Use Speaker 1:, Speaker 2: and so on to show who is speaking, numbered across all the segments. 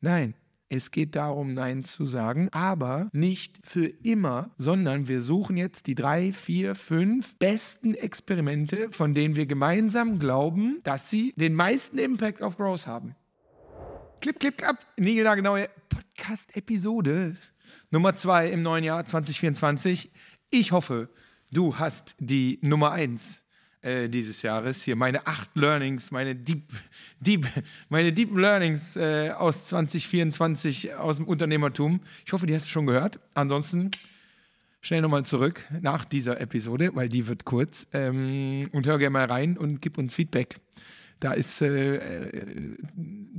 Speaker 1: Nein, es geht darum, Nein zu sagen, aber nicht für immer, sondern wir suchen jetzt die drei, vier, fünf besten Experimente, von denen wir gemeinsam glauben, dass sie den meisten Impact auf Growth haben. Clip, clip, ab. Niegelnagelneue Podcast-Episode Nummer zwei im neuen Jahr 2024. Ich hoffe, du hast die Nummer eins äh, dieses Jahres. Hier meine acht Learnings, meine Deep, Deep, meine Deep Learnings äh, aus 2024 aus dem Unternehmertum. Ich hoffe, die hast du schon gehört. Ansonsten schnell nochmal zurück nach dieser Episode, weil die wird kurz. Ähm, und hör gerne mal rein und gib uns Feedback. Da ist äh, äh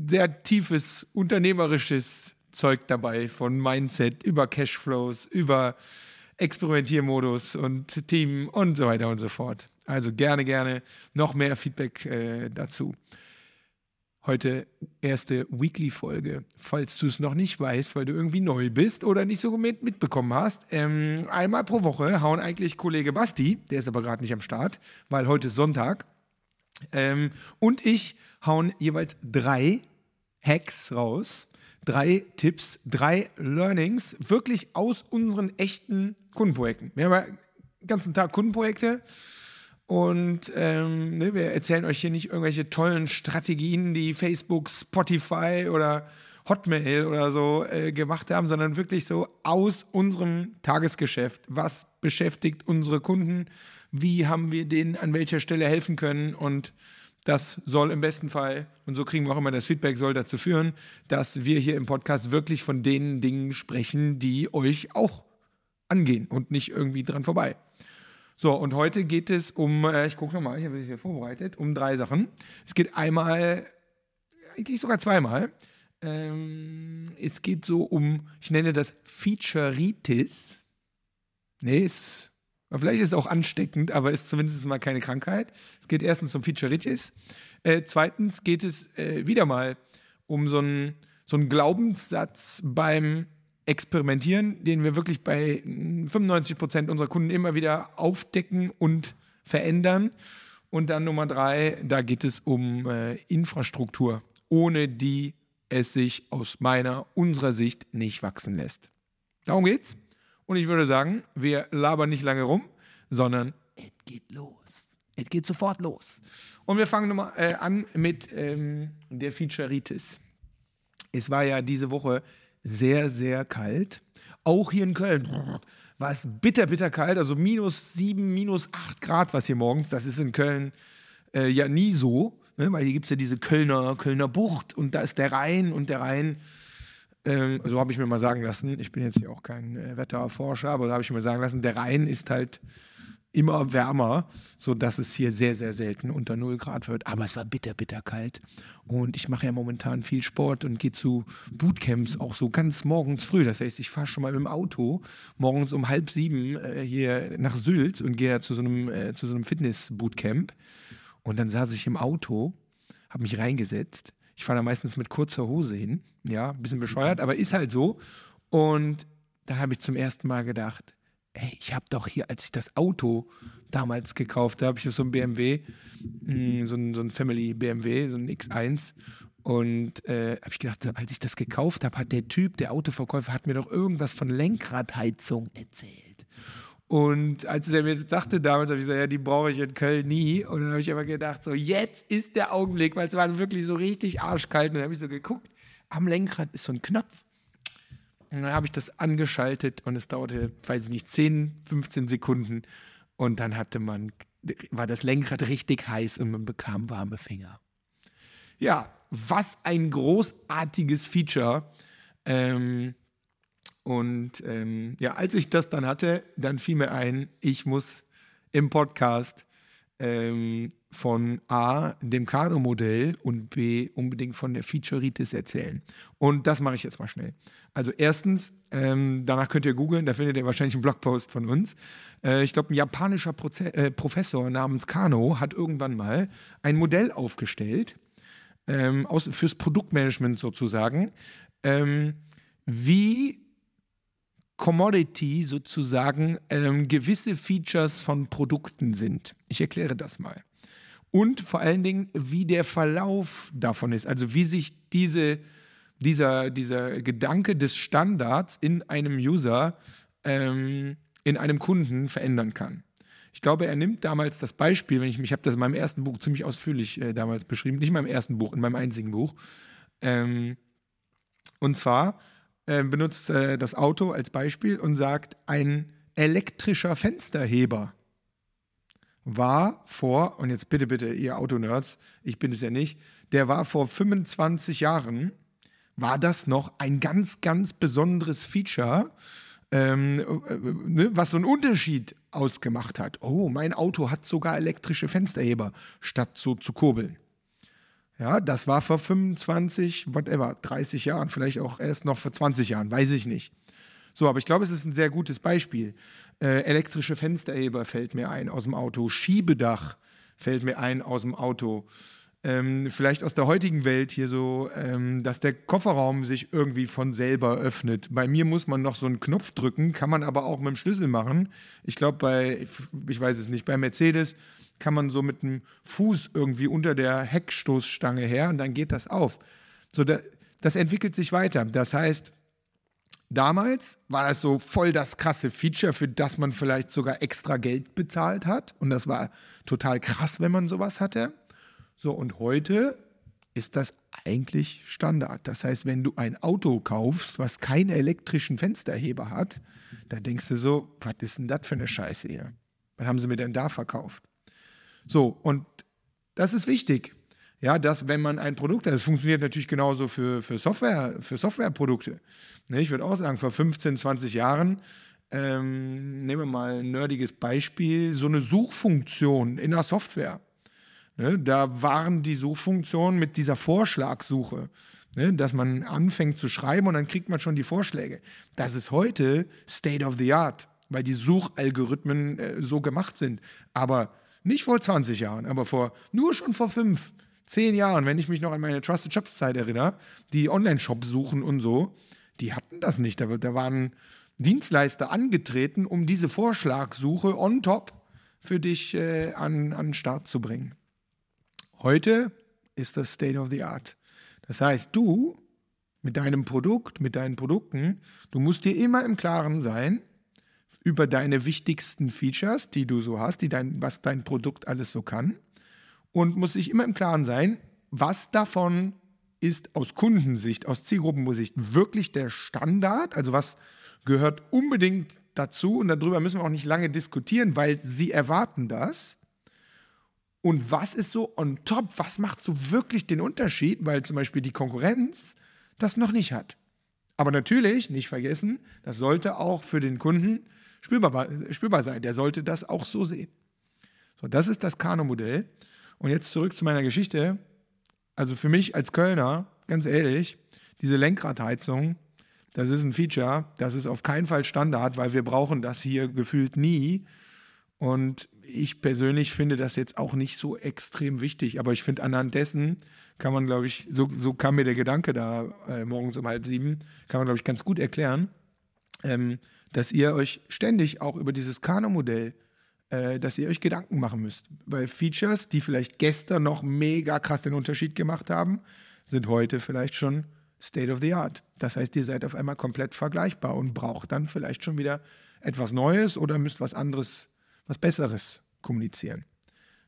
Speaker 1: sehr tiefes unternehmerisches Zeug dabei, von Mindset über Cashflows, über Experimentiermodus und Team und so weiter und so fort. Also gerne, gerne noch mehr Feedback äh, dazu. Heute erste Weekly-Folge. Falls du es noch nicht weißt, weil du irgendwie neu bist oder nicht so mit, mitbekommen hast, ähm, einmal pro Woche hauen eigentlich Kollege Basti, der ist aber gerade nicht am Start, weil heute ist Sonntag, ähm, und ich hauen jeweils drei Hacks raus, drei Tipps, drei Learnings, wirklich aus unseren echten Kundenprojekten. Wir haben ja den ganzen Tag Kundenprojekte und ähm, ne, wir erzählen euch hier nicht irgendwelche tollen Strategien, die Facebook, Spotify oder Hotmail oder so äh, gemacht haben, sondern wirklich so aus unserem Tagesgeschäft. Was beschäftigt unsere Kunden? Wie haben wir denen an welcher Stelle helfen können? Und das soll im besten Fall, und so kriegen wir auch immer das Feedback, soll dazu führen, dass wir hier im Podcast wirklich von den Dingen sprechen, die euch auch angehen und nicht irgendwie dran vorbei. So, und heute geht es um, äh, ich gucke nochmal, ich habe es hier vorbereitet, um drei Sachen. Es geht einmal, eigentlich sogar zweimal. Ähm, es geht so um, ich nenne das Featureitis. Nee, ist, vielleicht ist es auch ansteckend, aber ist zumindest mal keine Krankheit. Es geht erstens um Featureitis. Äh, zweitens geht es äh, wieder mal um so einen so Glaubenssatz beim experimentieren, den wir wirklich bei 95 Prozent unserer Kunden immer wieder aufdecken und verändern. Und dann Nummer drei, da geht es um äh, Infrastruktur, ohne die es sich aus meiner, unserer Sicht nicht wachsen lässt. Darum geht's. Und ich würde sagen, wir labern nicht lange rum, sondern es geht los. Es geht sofort los. Und wir fangen nochmal äh, an mit ähm, der Featureitis. Es war ja diese Woche sehr, sehr kalt. Auch hier in Köln war es bitter, bitter kalt. Also minus sieben, minus acht Grad was hier morgens. Das ist in Köln äh, ja nie so, ne? weil hier gibt es ja diese Kölner, Kölner Bucht und da ist der Rhein und der Rhein. Ähm, so habe ich mir mal sagen lassen. Ich bin jetzt hier auch kein äh, Wetterforscher, aber da habe ich mir sagen lassen, der Rhein ist halt immer wärmer, sodass es hier sehr, sehr selten unter 0 Grad wird. Aber es war bitter, bitter kalt. Und ich mache ja momentan viel Sport und gehe zu Bootcamps auch so ganz morgens früh. Das heißt, ich fahre schon mal mit dem Auto morgens um halb sieben äh, hier nach Sylt und gehe zu so einem, äh, zu so einem Fitness-Bootcamp. Und dann saß ich im Auto, habe mich reingesetzt. Ich fahre da meistens mit kurzer Hose hin. Ja, ein bisschen bescheuert, aber ist halt so. Und dann habe ich zum ersten Mal gedacht, hey, ich habe doch hier, als ich das Auto damals gekauft habe, ich so ein BMW, mm, so ein, so ein Family BMW, so ein X1. Und äh, habe ich gedacht, als ich das gekauft habe, hat der Typ, der Autoverkäufer, hat mir doch irgendwas von Lenkradheizung erzählt. Und als er mir sagte damals, habe ich gesagt, ja, die brauche ich in Köln nie. Und dann habe ich aber gedacht, so, jetzt ist der Augenblick, weil es war wirklich so richtig arschkalt. Und dann habe ich so geguckt, am Lenkrad ist so ein Knopf. Und dann habe ich das angeschaltet und es dauerte, weiß ich nicht, 10, 15 Sekunden. Und dann hatte man, war das Lenkrad richtig heiß und man bekam warme Finger. Ja, was ein großartiges Feature. Ähm, und ähm, ja, als ich das dann hatte, dann fiel mir ein, ich muss im Podcast ähm, von A, dem Kado-Modell und B, unbedingt von der Featureitis erzählen. Und das mache ich jetzt mal schnell. Also erstens, ähm, danach könnt ihr googeln, da findet ihr wahrscheinlich einen Blogpost von uns. Äh, ich glaube, ein japanischer Proze äh, Professor namens Kano hat irgendwann mal ein Modell aufgestellt, ähm, aus, fürs Produktmanagement sozusagen, ähm, wie Commodity sozusagen ähm, gewisse Features von Produkten sind. Ich erkläre das mal. Und vor allen Dingen, wie der Verlauf davon ist, also wie sich diese dieser, dieser Gedanke des Standards in einem User, ähm, in einem Kunden verändern kann. Ich glaube, er nimmt damals das Beispiel, wenn ich mich habe das in meinem ersten Buch ziemlich ausführlich äh, damals beschrieben, nicht in meinem ersten Buch, in meinem einzigen Buch. Ähm, und zwar äh, benutzt äh, das Auto als Beispiel und sagt, ein elektrischer Fensterheber war vor, und jetzt bitte, bitte, ihr Autonerds, ich bin es ja nicht, der war vor 25 Jahren, war das noch ein ganz, ganz besonderes Feature, ähm, äh, ne, was so einen Unterschied ausgemacht hat. Oh, mein Auto hat sogar elektrische Fensterheber, statt so zu kurbeln. Ja, das war vor 25, whatever, 30 Jahren, vielleicht auch erst noch vor 20 Jahren, weiß ich nicht. So, aber ich glaube, es ist ein sehr gutes Beispiel. Äh, elektrische Fensterheber fällt mir ein aus dem Auto, Schiebedach fällt mir ein aus dem Auto ähm, vielleicht aus der heutigen Welt hier so, ähm, dass der Kofferraum sich irgendwie von selber öffnet. Bei mir muss man noch so einen Knopf drücken, kann man aber auch mit dem Schlüssel machen. Ich glaube, bei, ich weiß es nicht, bei Mercedes kann man so mit dem Fuß irgendwie unter der Heckstoßstange her und dann geht das auf. So, da, das entwickelt sich weiter. Das heißt, damals war das so voll das krasse Feature, für das man vielleicht sogar extra Geld bezahlt hat. Und das war total krass, wenn man sowas hatte. So, und heute ist das eigentlich Standard. Das heißt, wenn du ein Auto kaufst, was keinen elektrischen Fensterheber hat, dann denkst du so, was ist denn das für eine Scheiße hier? Was haben sie mir denn da verkauft? So, und das ist wichtig. Ja, dass wenn man ein Produkt hat, das funktioniert natürlich genauso für, für, Software, für Softwareprodukte. Ne, ich würde auch sagen, vor 15, 20 Jahren, ähm, nehmen wir mal ein nerdiges Beispiel, so eine Suchfunktion in der Software Ne, da waren die Suchfunktionen mit dieser Vorschlagsuche, ne, dass man anfängt zu schreiben und dann kriegt man schon die Vorschläge. Das ist heute State of the Art, weil die Suchalgorithmen äh, so gemacht sind. Aber nicht vor 20 Jahren, aber vor nur schon vor fünf, zehn Jahren, wenn ich mich noch an meine Trusted Shops Zeit erinnere, die Online-Shops suchen und so, die hatten das nicht. Da, da waren Dienstleister angetreten, um diese Vorschlagsuche on top für dich äh, an, an den Start zu bringen. Heute ist das State of the Art. Das heißt, du mit deinem Produkt, mit deinen Produkten, du musst dir immer im Klaren sein über deine wichtigsten Features, die du so hast, die dein, was dein Produkt alles so kann. Und musst dich immer im Klaren sein, was davon ist aus Kundensicht, aus Zielgruppensicht wirklich der Standard, also was gehört unbedingt dazu und darüber müssen wir auch nicht lange diskutieren, weil sie erwarten das. Und was ist so on top? Was macht so wirklich den Unterschied? Weil zum Beispiel die Konkurrenz das noch nicht hat. Aber natürlich, nicht vergessen, das sollte auch für den Kunden spürbar, spürbar sein. Der sollte das auch so sehen. So, das ist das Kano-Modell. Und jetzt zurück zu meiner Geschichte. Also für mich als Kölner, ganz ehrlich, diese Lenkradheizung, das ist ein Feature, das ist auf keinen Fall Standard, weil wir brauchen das hier gefühlt nie. Und ich persönlich finde das jetzt auch nicht so extrem wichtig, aber ich finde anhand dessen kann man, glaube ich, so, so kam mir der Gedanke da äh, morgens um halb sieben, kann man, glaube ich, ganz gut erklären, ähm, dass ihr euch ständig auch über dieses Kano-Modell, äh, dass ihr euch Gedanken machen müsst. Weil Features, die vielleicht gestern noch mega krass den Unterschied gemacht haben, sind heute vielleicht schon State of the Art. Das heißt, ihr seid auf einmal komplett vergleichbar und braucht dann vielleicht schon wieder etwas Neues oder müsst was anderes was Besseres kommunizieren.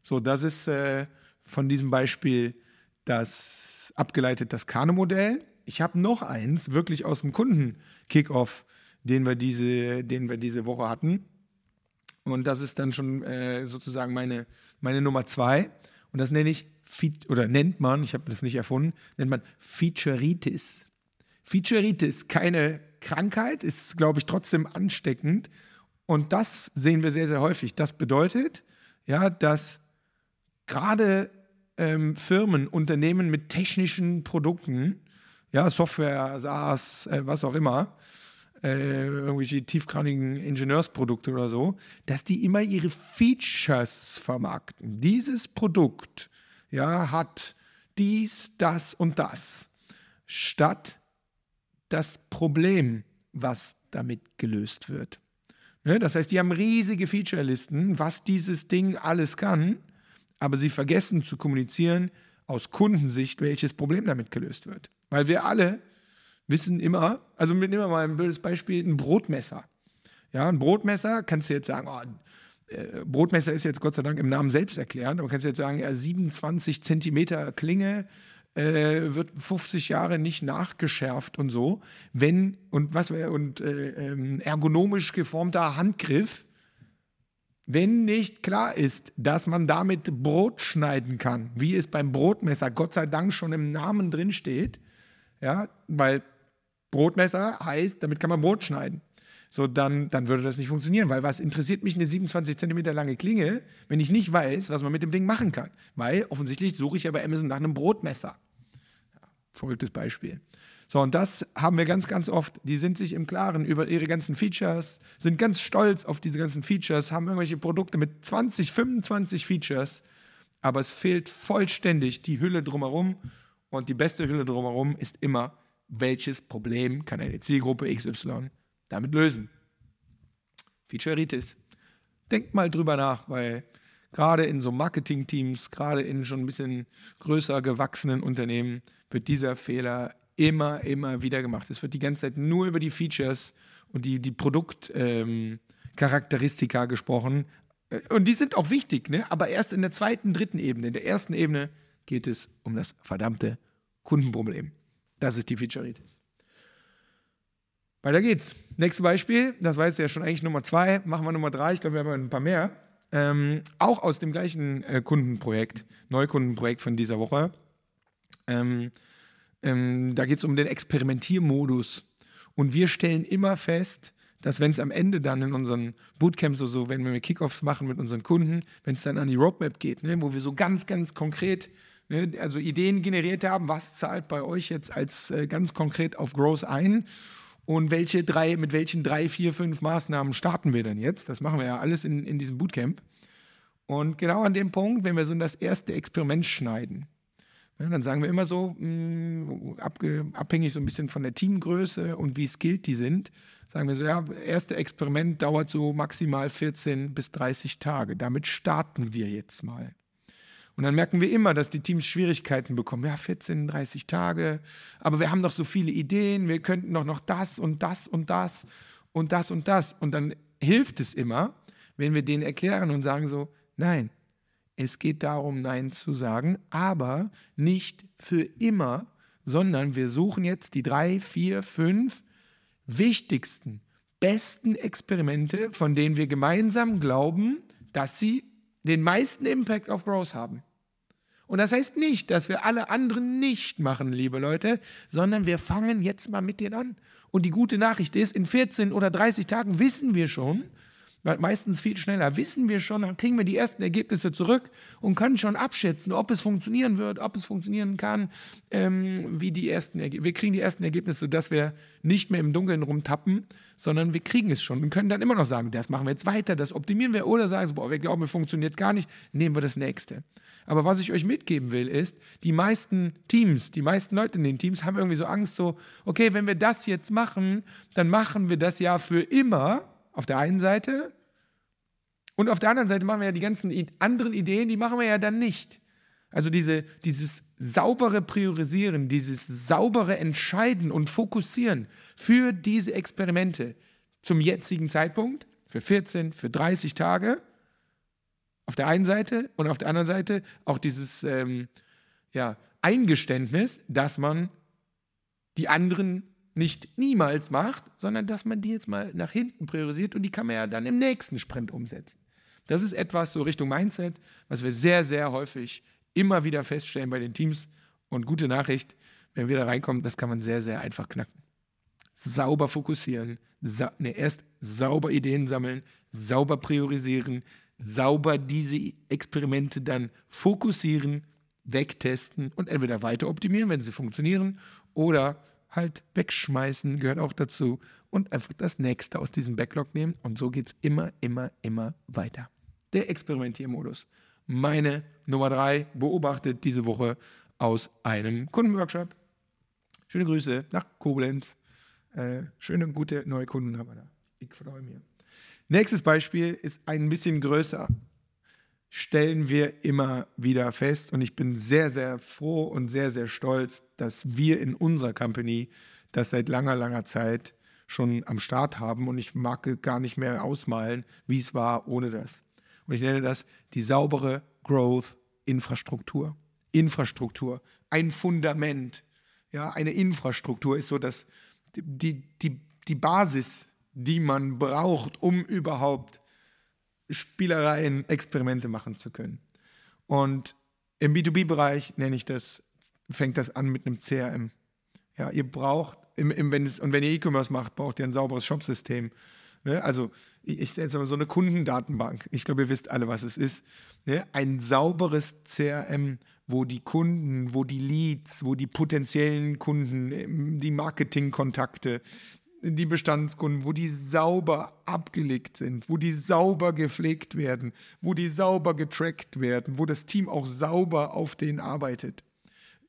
Speaker 1: So, das ist äh, von diesem Beispiel das abgeleitet das Kano-Modell. Ich habe noch eins, wirklich aus dem Kunden-Kickoff, den wir diese, den wir diese Woche hatten. Und das ist dann schon äh, sozusagen meine, meine Nummer zwei. Und das nenne ich, oder nennt man, ich habe das nicht erfunden, nennt man Featureitis. Featureitis, keine Krankheit, ist, glaube ich, trotzdem ansteckend. Und das sehen wir sehr, sehr häufig. Das bedeutet, ja, dass gerade ähm, Firmen, Unternehmen mit technischen Produkten, ja, Software, SaaS, äh, was auch immer, äh, irgendwelche tiefgradigen Ingenieursprodukte oder so, dass die immer ihre Features vermarkten. Dieses Produkt ja, hat dies, das und das, statt das Problem, was damit gelöst wird. Ne? Das heißt, die haben riesige Featurelisten, was dieses Ding alles kann, aber sie vergessen zu kommunizieren aus Kundensicht, welches Problem damit gelöst wird. Weil wir alle wissen immer, also nehmen wir mal ein blödes Beispiel, ein Brotmesser. Ja, ein Brotmesser kannst du jetzt sagen, oh, äh, Brotmesser ist jetzt Gott sei Dank im Namen selbst erklärt, aber kannst du jetzt sagen, ja, 27 Zentimeter Klinge, äh, wird 50 Jahre nicht nachgeschärft und so. Wenn und was und äh, ähm, ergonomisch geformter Handgriff, wenn nicht klar ist, dass man damit Brot schneiden kann, wie es beim Brotmesser Gott sei Dank schon im Namen drin steht, ja, weil Brotmesser heißt, damit kann man Brot schneiden. So, dann, dann würde das nicht funktionieren, weil was interessiert mich eine 27 Zentimeter lange Klinge, wenn ich nicht weiß, was man mit dem Ding machen kann? Weil offensichtlich suche ich ja bei Amazon nach einem Brotmesser. Verrücktes Beispiel. So, und das haben wir ganz, ganz oft. Die sind sich im Klaren über ihre ganzen Features, sind ganz stolz auf diese ganzen Features, haben irgendwelche Produkte mit 20, 25 Features, aber es fehlt vollständig die Hülle drumherum. Und die beste Hülle drumherum ist immer, welches Problem kann eine Zielgruppe XY damit lösen. Featureitis. Denkt mal drüber nach, weil gerade in so Marketing-Teams, gerade in schon ein bisschen größer gewachsenen Unternehmen wird dieser Fehler immer, immer wieder gemacht. Es wird die ganze Zeit nur über die Features und die, die Produktcharakteristika ähm, gesprochen. Äh, und die sind auch wichtig, ne? aber erst in der zweiten, dritten Ebene. In der ersten Ebene geht es um das verdammte Kundenproblem. Das ist die Featureitis. Weiter geht's. Nächstes Beispiel, das war jetzt ja schon eigentlich Nummer zwei, machen wir Nummer drei, ich glaube, wir haben ein paar mehr. Ähm, auch aus dem gleichen äh, Kundenprojekt, Neukundenprojekt von dieser Woche. Ähm, ähm, da geht es um den Experimentiermodus. Und wir stellen immer fest, dass wenn es am Ende dann in unseren Bootcamps oder so, wenn wir Kickoffs machen mit unseren Kunden, wenn es dann an die Roadmap geht, ne, wo wir so ganz, ganz konkret also Ideen generiert haben, was zahlt bei euch jetzt als äh, ganz konkret auf Growth ein und welche drei, mit welchen drei, vier, fünf Maßnahmen starten wir denn jetzt? Das machen wir ja alles in, in diesem Bootcamp. Und genau an dem Punkt, wenn wir so in das erste Experiment schneiden, ne, dann sagen wir immer so, mm, abhängig so ein bisschen von der Teamgröße und wie skilled die sind, sagen wir so, ja, erste Experiment dauert so maximal 14 bis 30 Tage. Damit starten wir jetzt mal. Und dann merken wir immer, dass die Teams Schwierigkeiten bekommen. Ja, 14, 30 Tage, aber wir haben noch so viele Ideen, wir könnten doch noch das und das und das und das und das. Und dann hilft es immer, wenn wir denen erklären und sagen so, nein, es geht darum, Nein zu sagen, aber nicht für immer, sondern wir suchen jetzt die drei, vier, fünf wichtigsten, besten Experimente, von denen wir gemeinsam glauben, dass sie den meisten Impact auf Growth haben. Und das heißt nicht, dass wir alle anderen nicht machen, liebe Leute, sondern wir fangen jetzt mal mit denen an. Und die gute Nachricht ist, in 14 oder 30 Tagen wissen wir schon, meistens viel schneller wissen wir schon, dann kriegen wir die ersten Ergebnisse zurück und können schon abschätzen, ob es funktionieren wird, ob es funktionieren kann, ähm, wie die ersten Ergebnisse. Wir kriegen die ersten Ergebnisse, sodass wir nicht mehr im Dunkeln rumtappen, sondern wir kriegen es schon und können dann immer noch sagen, das machen wir jetzt weiter, das optimieren wir oder sagen, boah, wir glauben, es funktioniert gar nicht, nehmen wir das nächste. Aber was ich euch mitgeben will, ist, die meisten Teams, die meisten Leute in den Teams haben irgendwie so Angst, so, okay, wenn wir das jetzt machen, dann machen wir das ja für immer auf der einen Seite. Und auf der anderen Seite machen wir ja die ganzen anderen Ideen, die machen wir ja dann nicht. Also diese, dieses saubere Priorisieren, dieses saubere Entscheiden und Fokussieren für diese Experimente zum jetzigen Zeitpunkt, für 14, für 30 Tage, auf der einen Seite und auf der anderen Seite auch dieses ähm, ja, Eingeständnis, dass man die anderen nicht niemals macht, sondern dass man die jetzt mal nach hinten priorisiert und die kann man ja dann im nächsten Sprint umsetzen. Das ist etwas so Richtung Mindset, was wir sehr, sehr häufig immer wieder feststellen bei den Teams. Und gute Nachricht, wenn wir da reinkommen, das kann man sehr, sehr einfach knacken. Sauber fokussieren, sa ne, erst sauber Ideen sammeln, sauber priorisieren, sauber diese Experimente dann fokussieren, wegtesten und entweder weiter optimieren, wenn sie funktionieren, oder halt wegschmeißen, gehört auch dazu, und einfach das nächste aus diesem Backlog nehmen. Und so geht es immer, immer, immer weiter. Der Experimentiermodus. Meine Nummer drei, beobachtet diese Woche aus einem Kundenworkshop. Schöne Grüße nach Koblenz. Äh, schöne, gute neue Kunden haben wir da. Ich freue mich. Nächstes Beispiel ist ein bisschen größer. Stellen wir immer wieder fest und ich bin sehr, sehr froh und sehr, sehr stolz, dass wir in unserer Company das seit langer, langer Zeit schon am Start haben und ich mag gar nicht mehr ausmalen, wie es war ohne das. Und ich nenne das die saubere Growth-Infrastruktur. Infrastruktur, ein Fundament. Ja, eine Infrastruktur ist so das, die, die, die Basis, die man braucht, um überhaupt Spielereien, Experimente machen zu können. Und im B2B-Bereich nenne ich das, fängt das an mit einem CRM. Ja, ihr braucht, im, im, wenn es, und wenn ihr E-Commerce macht, braucht ihr ein sauberes Shopsystem. Ne? Also ich setze mal so eine Kundendatenbank. Ich glaube, ihr wisst alle, was es ist. Ne? Ein sauberes CRM, wo die Kunden, wo die Leads, wo die potenziellen Kunden, die Marketingkontakte, die Bestandskunden, wo die sauber abgelegt sind, wo die sauber gepflegt werden, wo die sauber getrackt werden, wo das Team auch sauber auf denen arbeitet,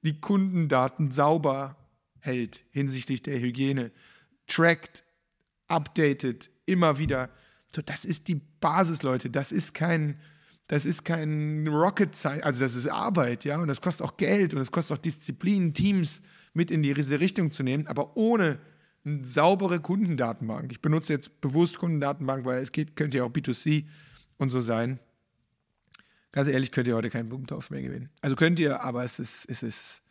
Speaker 1: die Kundendaten sauber hält hinsichtlich der Hygiene, trackt, updatet, immer wieder. Das ist die Basis, Leute. Das ist kein, das ist kein Rocket Science, also das ist Arbeit, ja, und das kostet auch Geld und es kostet auch Disziplin, Teams mit in diese Richtung zu nehmen, aber ohne eine saubere Kundendatenbank. Ich benutze jetzt bewusst Kundendatenbank, weil es geht, könnte ja auch B2C und so sein. Ganz ehrlich, könnt ihr heute keinen Blumentopf mehr gewinnen. Also könnt ihr, aber es ist, es ist,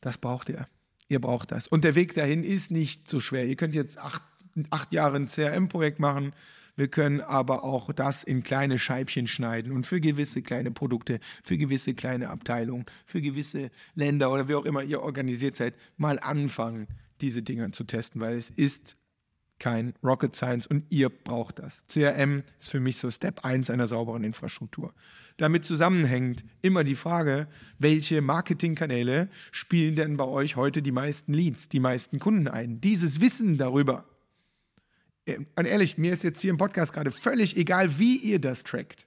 Speaker 1: das braucht ihr. Ihr braucht das. Und der Weg dahin ist nicht so schwer. Ihr könnt jetzt acht, acht Jahre ein CRM-Projekt machen. Wir können aber auch das in kleine Scheibchen schneiden und für gewisse kleine Produkte, für gewisse kleine Abteilungen, für gewisse Länder oder wie auch immer ihr organisiert seid, mal anfangen, diese Dinge zu testen, weil es ist kein Rocket Science und ihr braucht das. CRM ist für mich so Step 1 einer sauberen Infrastruktur. Damit zusammenhängt immer die Frage, welche Marketingkanäle spielen denn bei euch heute die meisten Leads, die meisten Kunden ein? Dieses Wissen darüber. Äh, und ehrlich, mir ist jetzt hier im Podcast gerade völlig egal, wie ihr das trackt.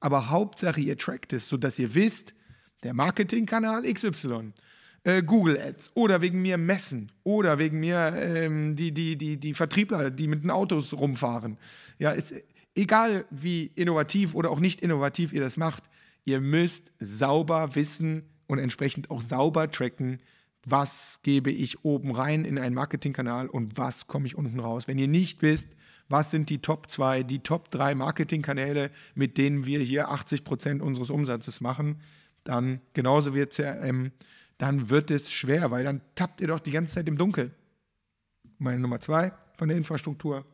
Speaker 1: Aber Hauptsache, ihr trackt es, sodass ihr wisst, der Marketingkanal XY äh, Google Ads oder wegen mir Messen oder wegen mir ähm, die, die, die, die Vertriebler, die mit den Autos rumfahren. Ja, ist egal wie innovativ oder auch nicht innovativ ihr das macht, ihr müsst sauber wissen und entsprechend auch sauber tracken, was gebe ich oben rein in einen Marketingkanal und was komme ich unten raus. Wenn ihr nicht wisst, was sind die Top 2, die Top 3 Marketingkanäle, mit denen wir hier 80 Prozent unseres Umsatzes machen, dann genauso wie CRM dann wird es schwer, weil dann tappt ihr doch die ganze Zeit im Dunkeln. Meine Nummer zwei von der Infrastruktur.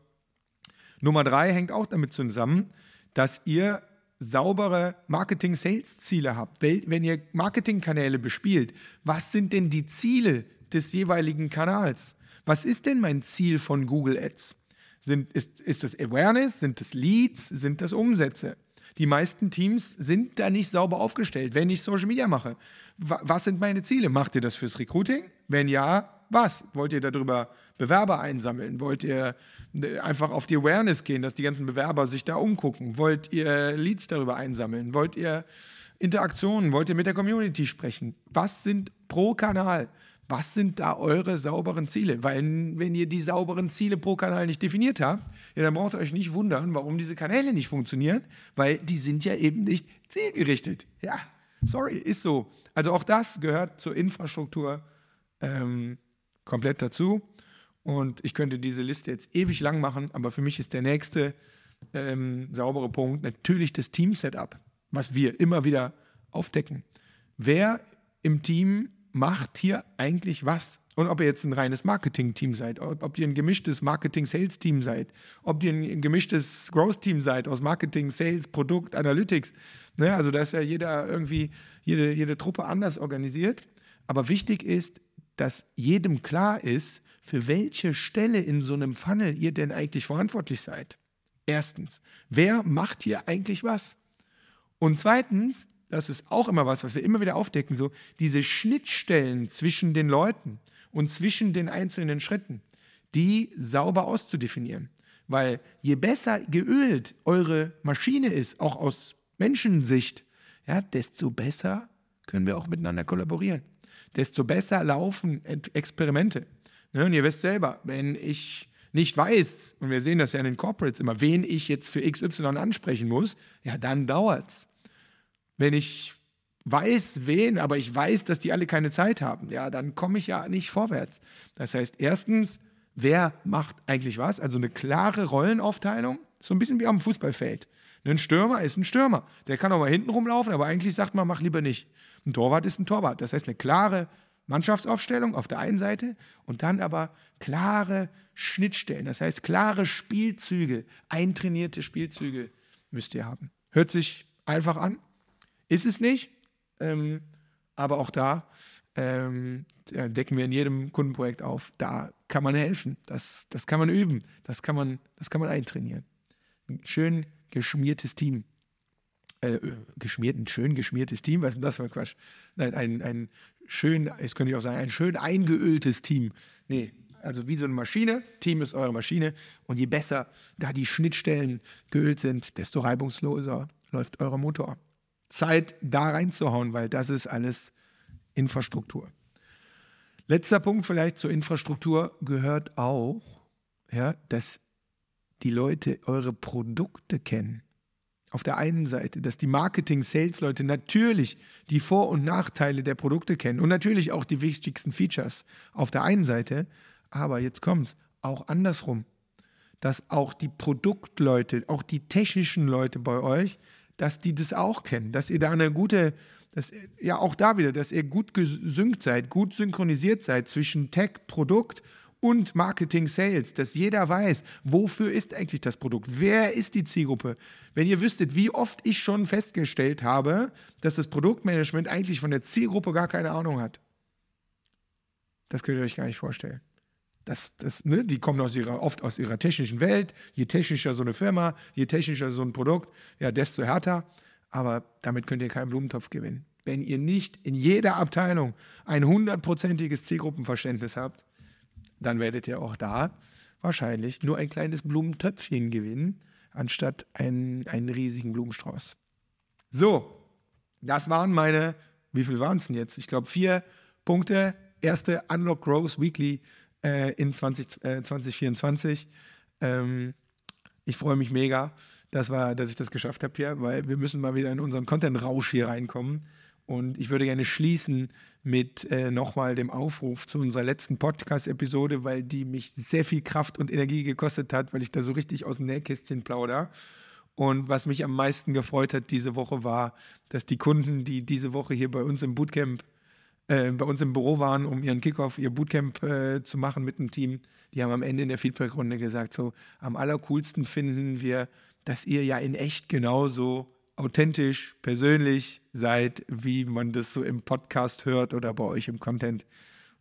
Speaker 1: Nummer drei hängt auch damit zusammen, dass ihr saubere Marketing-Sales-Ziele habt. Wenn ihr Marketingkanäle bespielt, was sind denn die Ziele des jeweiligen Kanals? Was ist denn mein Ziel von Google Ads? Sind, ist, ist das Awareness? Sind das Leads? Sind das Umsätze? Die meisten Teams sind da nicht sauber aufgestellt, wenn ich Social Media mache. Was sind meine Ziele? Macht ihr das fürs Recruiting? Wenn ja, was? Wollt ihr darüber Bewerber einsammeln? Wollt ihr äh, einfach auf die Awareness gehen, dass die ganzen Bewerber sich da umgucken? Wollt ihr Leads darüber einsammeln? Wollt ihr Interaktionen? Wollt ihr mit der Community sprechen? Was sind pro Kanal? Was sind da eure sauberen Ziele? Weil wenn ihr die sauberen Ziele pro Kanal nicht definiert habt, ja, dann braucht ihr euch nicht wundern, warum diese Kanäle nicht funktionieren, weil die sind ja eben nicht zielgerichtet. Ja, sorry, ist so. Also auch das gehört zur Infrastruktur ähm, komplett dazu. Und ich könnte diese Liste jetzt ewig lang machen, aber für mich ist der nächste ähm, saubere Punkt natürlich das Team-Setup, was wir immer wieder aufdecken. Wer im Team macht hier eigentlich was? Und ob ihr jetzt ein reines Marketing-Team seid, ob ihr ein gemischtes Marketing-Sales-Team seid, ob ihr ein gemischtes Growth-Team seid aus Marketing, Sales, Produkt, Analytics. Ne? Also da ist ja jeder irgendwie, jede, jede Truppe anders organisiert. Aber wichtig ist, dass jedem klar ist, für welche Stelle in so einem Funnel ihr denn eigentlich verantwortlich seid. Erstens, wer macht hier eigentlich was? Und zweitens, das ist auch immer was, was wir immer wieder aufdecken, so diese Schnittstellen zwischen den Leuten und zwischen den einzelnen Schritten, die sauber auszudefinieren. Weil je besser geölt eure Maschine ist, auch aus Menschensicht, ja, desto besser können wir auch miteinander kollaborieren. Desto besser laufen Experimente. Ne, und ihr wisst selber, wenn ich nicht weiß, und wir sehen das ja in den Corporates immer, wen ich jetzt für XY ansprechen muss, ja, dann dauert es wenn ich weiß wen, aber ich weiß, dass die alle keine Zeit haben, ja, dann komme ich ja nicht vorwärts. Das heißt, erstens, wer macht eigentlich was? Also eine klare Rollenaufteilung, so ein bisschen wie am Fußballfeld. Ein Stürmer ist ein Stürmer. Der kann auch mal hinten rumlaufen, aber eigentlich sagt man, mach lieber nicht. Ein Torwart ist ein Torwart. Das heißt, eine klare Mannschaftsaufstellung auf der einen Seite und dann aber klare Schnittstellen. Das heißt, klare Spielzüge, eintrainierte Spielzüge müsst ihr haben. Hört sich einfach an. Ist es nicht. Ähm, aber auch da ähm, decken wir in jedem Kundenprojekt auf. Da kann man helfen. Das, das kann man üben. Das kann man, das kann man eintrainieren. Ein schön geschmiertes Team. Äh, geschmiert, ein schön geschmiertes Team. Was ist denn das für ein Quatsch? Nein, ein, ein schön, jetzt könnte ich auch sagen, ein schön eingeöltes Team. Nee, also wie so eine Maschine. Team ist eure Maschine. Und je besser da die Schnittstellen geölt sind, desto reibungsloser läuft euer Motor. Zeit, da reinzuhauen, weil das ist alles Infrastruktur. Letzter Punkt vielleicht zur Infrastruktur gehört auch, ja, dass die Leute eure Produkte kennen. Auf der einen Seite, dass die Marketing-Sales-Leute natürlich die Vor- und Nachteile der Produkte kennen und natürlich auch die wichtigsten Features auf der einen Seite, aber jetzt kommt es auch andersrum, dass auch die Produktleute, auch die technischen Leute bei euch dass die das auch kennen, dass ihr da eine gute, dass, ja auch da wieder, dass ihr gut gesynkt seid, gut synchronisiert seid zwischen Tech, Produkt und Marketing, Sales, dass jeder weiß, wofür ist eigentlich das Produkt, wer ist die Zielgruppe. Wenn ihr wüsstet, wie oft ich schon festgestellt habe, dass das Produktmanagement eigentlich von der Zielgruppe gar keine Ahnung hat. Das könnt ihr euch gar nicht vorstellen. Das, das, ne, die kommen aus ihrer, oft aus ihrer technischen Welt. Je technischer so eine Firma, je technischer so ein Produkt, ja, desto härter. Aber damit könnt ihr keinen Blumentopf gewinnen. Wenn ihr nicht in jeder Abteilung ein hundertprozentiges Zielgruppenverständnis habt, dann werdet ihr auch da wahrscheinlich nur ein kleines Blumentöpfchen gewinnen, anstatt einen, einen riesigen Blumenstrauß. So, das waren meine, wie viel waren es denn jetzt? Ich glaube, vier Punkte. Erste Unlock Growth Weekly äh, in 20, äh, 2024. Ähm, ich freue mich mega, dass, wir, dass ich das geschafft habe hier, weil wir müssen mal wieder in unseren Content-Rausch hier reinkommen. Und ich würde gerne schließen mit äh, nochmal dem Aufruf zu unserer letzten Podcast-Episode, weil die mich sehr viel Kraft und Energie gekostet hat, weil ich da so richtig aus dem Nähkästchen plauder. Und was mich am meisten gefreut hat diese Woche war, dass die Kunden, die diese Woche hier bei uns im Bootcamp äh, bei uns im Büro waren, um ihren Kickoff, ihr Bootcamp äh, zu machen mit dem Team, die haben am Ende in der Feedbackrunde gesagt, so am allercoolsten finden wir, dass ihr ja in echt genauso authentisch, persönlich seid, wie man das so im Podcast hört oder bei euch im Content.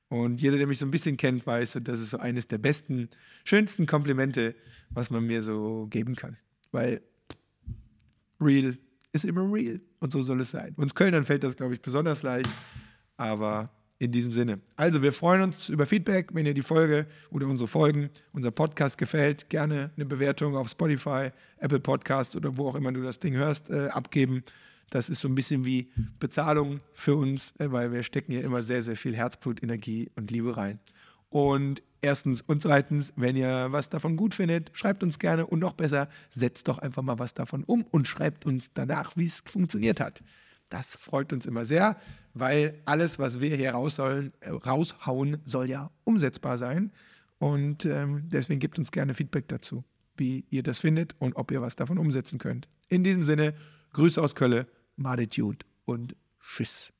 Speaker 1: Und jeder, der mich so ein bisschen kennt, weiß, das ist so eines der besten, schönsten Komplimente, was man mir so geben kann. Weil real ist immer real und so soll es sein. Uns Kölnern fällt das, glaube ich, besonders leicht. Aber in diesem Sinne. Also, wir freuen uns über Feedback, wenn ihr die Folge oder unsere Folgen, unser Podcast gefällt. Gerne eine Bewertung auf Spotify, Apple Podcast oder wo auch immer du das Ding hörst, äh, abgeben. Das ist so ein bisschen wie Bezahlung für uns, äh, weil wir stecken hier immer sehr, sehr viel Herzblut, Energie und Liebe rein. Und erstens und zweitens, wenn ihr was davon gut findet, schreibt uns gerne und noch besser, setzt doch einfach mal was davon um und schreibt uns danach, wie es funktioniert hat. Das freut uns immer sehr, weil alles, was wir hier raussollen, äh, raushauen, soll ja umsetzbar sein. Und ähm, deswegen gebt uns gerne Feedback dazu, wie ihr das findet und ob ihr was davon umsetzen könnt. In diesem Sinne, Grüße aus Kölle, Maditude und Tschüss.